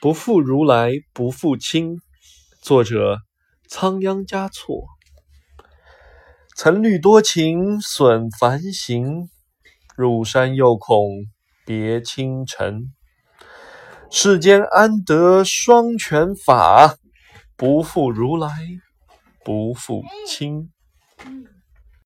不负如来不负卿。作者：仓央嘉措。曾虑多情损繁行，入山又恐别倾城。世间安得双全法？不负如来不负卿。